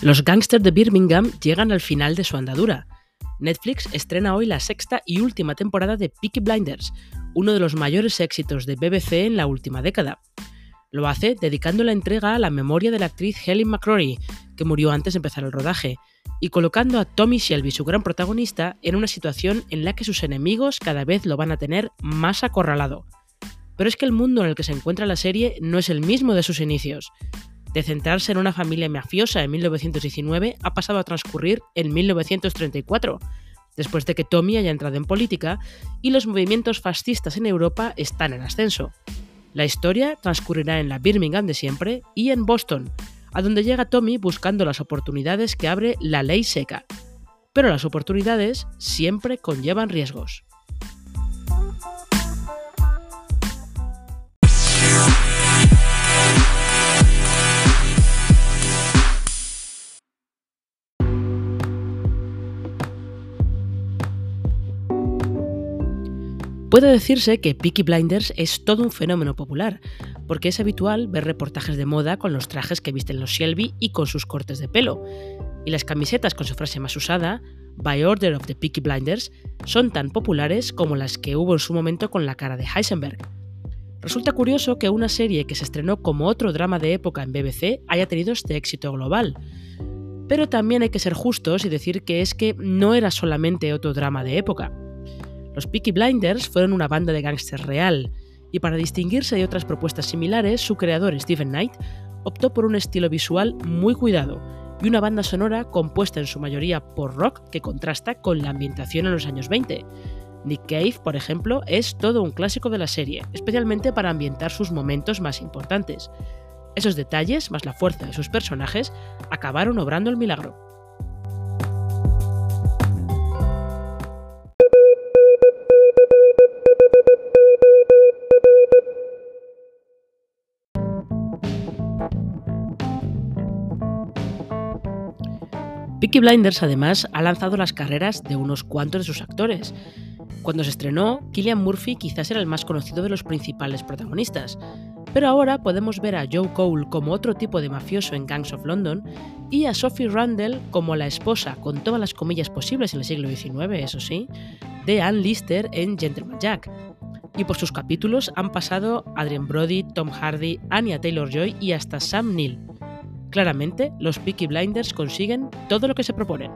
Los gángsters de Birmingham llegan al final de su andadura. Netflix estrena hoy la sexta y última temporada de Peaky Blinders, uno de los mayores éxitos de BBC en la última década. Lo hace dedicando la entrega a la memoria de la actriz Helen McCrory, que murió antes de empezar el rodaje, y colocando a Tommy Shelby, su gran protagonista, en una situación en la que sus enemigos cada vez lo van a tener más acorralado. Pero es que el mundo en el que se encuentra la serie no es el mismo de sus inicios de centrarse en una familia mafiosa en 1919 ha pasado a transcurrir en 1934, después de que Tommy haya entrado en política y los movimientos fascistas en Europa están en ascenso. La historia transcurrirá en la Birmingham de siempre y en Boston, a donde llega Tommy buscando las oportunidades que abre la ley seca. Pero las oportunidades siempre conllevan riesgos. Puede decirse que Peaky Blinders es todo un fenómeno popular, porque es habitual ver reportajes de moda con los trajes que visten los Shelby y con sus cortes de pelo, y las camisetas con su frase más usada, By Order of the Peaky Blinders, son tan populares como las que hubo en su momento con la cara de Heisenberg. Resulta curioso que una serie que se estrenó como otro drama de época en BBC haya tenido este éxito global. Pero también hay que ser justos y decir que es que no era solamente otro drama de época. Los Peaky Blinders fueron una banda de gángsters real, y para distinguirse de otras propuestas similares, su creador Stephen Knight optó por un estilo visual muy cuidado y una banda sonora compuesta en su mayoría por rock que contrasta con la ambientación en los años 20. Nick Cave, por ejemplo, es todo un clásico de la serie, especialmente para ambientar sus momentos más importantes. Esos detalles, más la fuerza de sus personajes, acabaron obrando el milagro. Peaky Blinders además ha lanzado las carreras de unos cuantos de sus actores. Cuando se estrenó, Killian Murphy quizás era el más conocido de los principales protagonistas, pero ahora podemos ver a Joe Cole como otro tipo de mafioso en Gangs of London y a Sophie Randall como la esposa, con todas las comillas posibles en el siglo XIX, eso sí, de Anne Lister en Gentleman Jack. Y por sus capítulos han pasado Adrian Brody, Tom Hardy, Anya Taylor Joy y hasta Sam Neill. Claramente, los Peaky Blinders consiguen todo lo que se proponen.